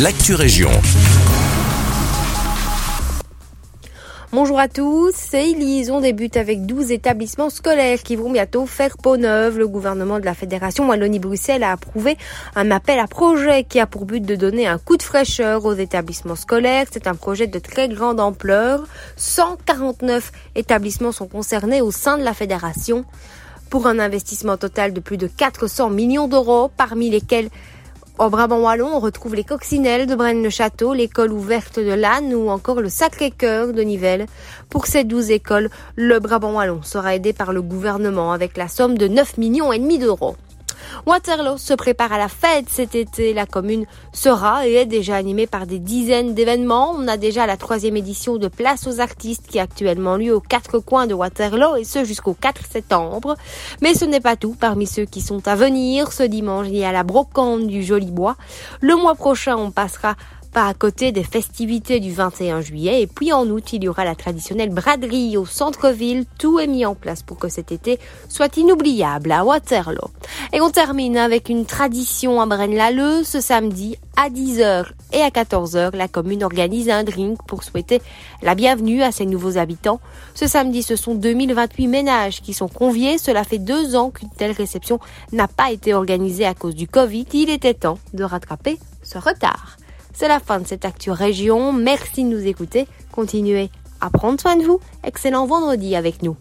l'actu région. Bonjour à tous. Ces liaisons débutent avec 12 établissements scolaires qui vont bientôt faire peau neuve. Le gouvernement de la Fédération Wallonie-Bruxelles a approuvé un appel à projet qui a pour but de donner un coup de fraîcheur aux établissements scolaires. C'est un projet de très grande ampleur. 149 établissements sont concernés au sein de la Fédération pour un investissement total de plus de 400 millions d'euros, parmi lesquels au Brabant Wallon, on retrouve les coccinelles de Braine-le-Château, l'école ouverte de Lannes ou encore le Sacré-Cœur de Nivelles. Pour ces douze écoles, le Brabant Wallon sera aidé par le gouvernement avec la somme de 9 millions et demi d'euros. Waterloo se prépare à la fête cet été. La commune sera et est déjà animée par des dizaines d'événements. On a déjà la troisième édition de Place aux artistes qui a actuellement lieu aux quatre coins de Waterloo et ce jusqu'au 4 septembre. Mais ce n'est pas tout. Parmi ceux qui sont à venir, ce dimanche, il y a la brocante du Joli Bois. Le mois prochain, on passera pas à côté des festivités du 21 juillet. Et puis en août, il y aura la traditionnelle braderie au centre-ville. Tout est mis en place pour que cet été soit inoubliable à Waterloo. Et on termine avec une tradition à Braine-l'Alleud. Ce samedi, à 10h et à 14h, la commune organise un drink pour souhaiter la bienvenue à ses nouveaux habitants. Ce samedi, ce sont 2028 ménages qui sont conviés. Cela fait deux ans qu'une telle réception n'a pas été organisée à cause du Covid. Il était temps de rattraper ce retard. C'est la fin de cette Actu Région. Merci de nous écouter. Continuez à prendre soin de vous. Excellent vendredi avec nous.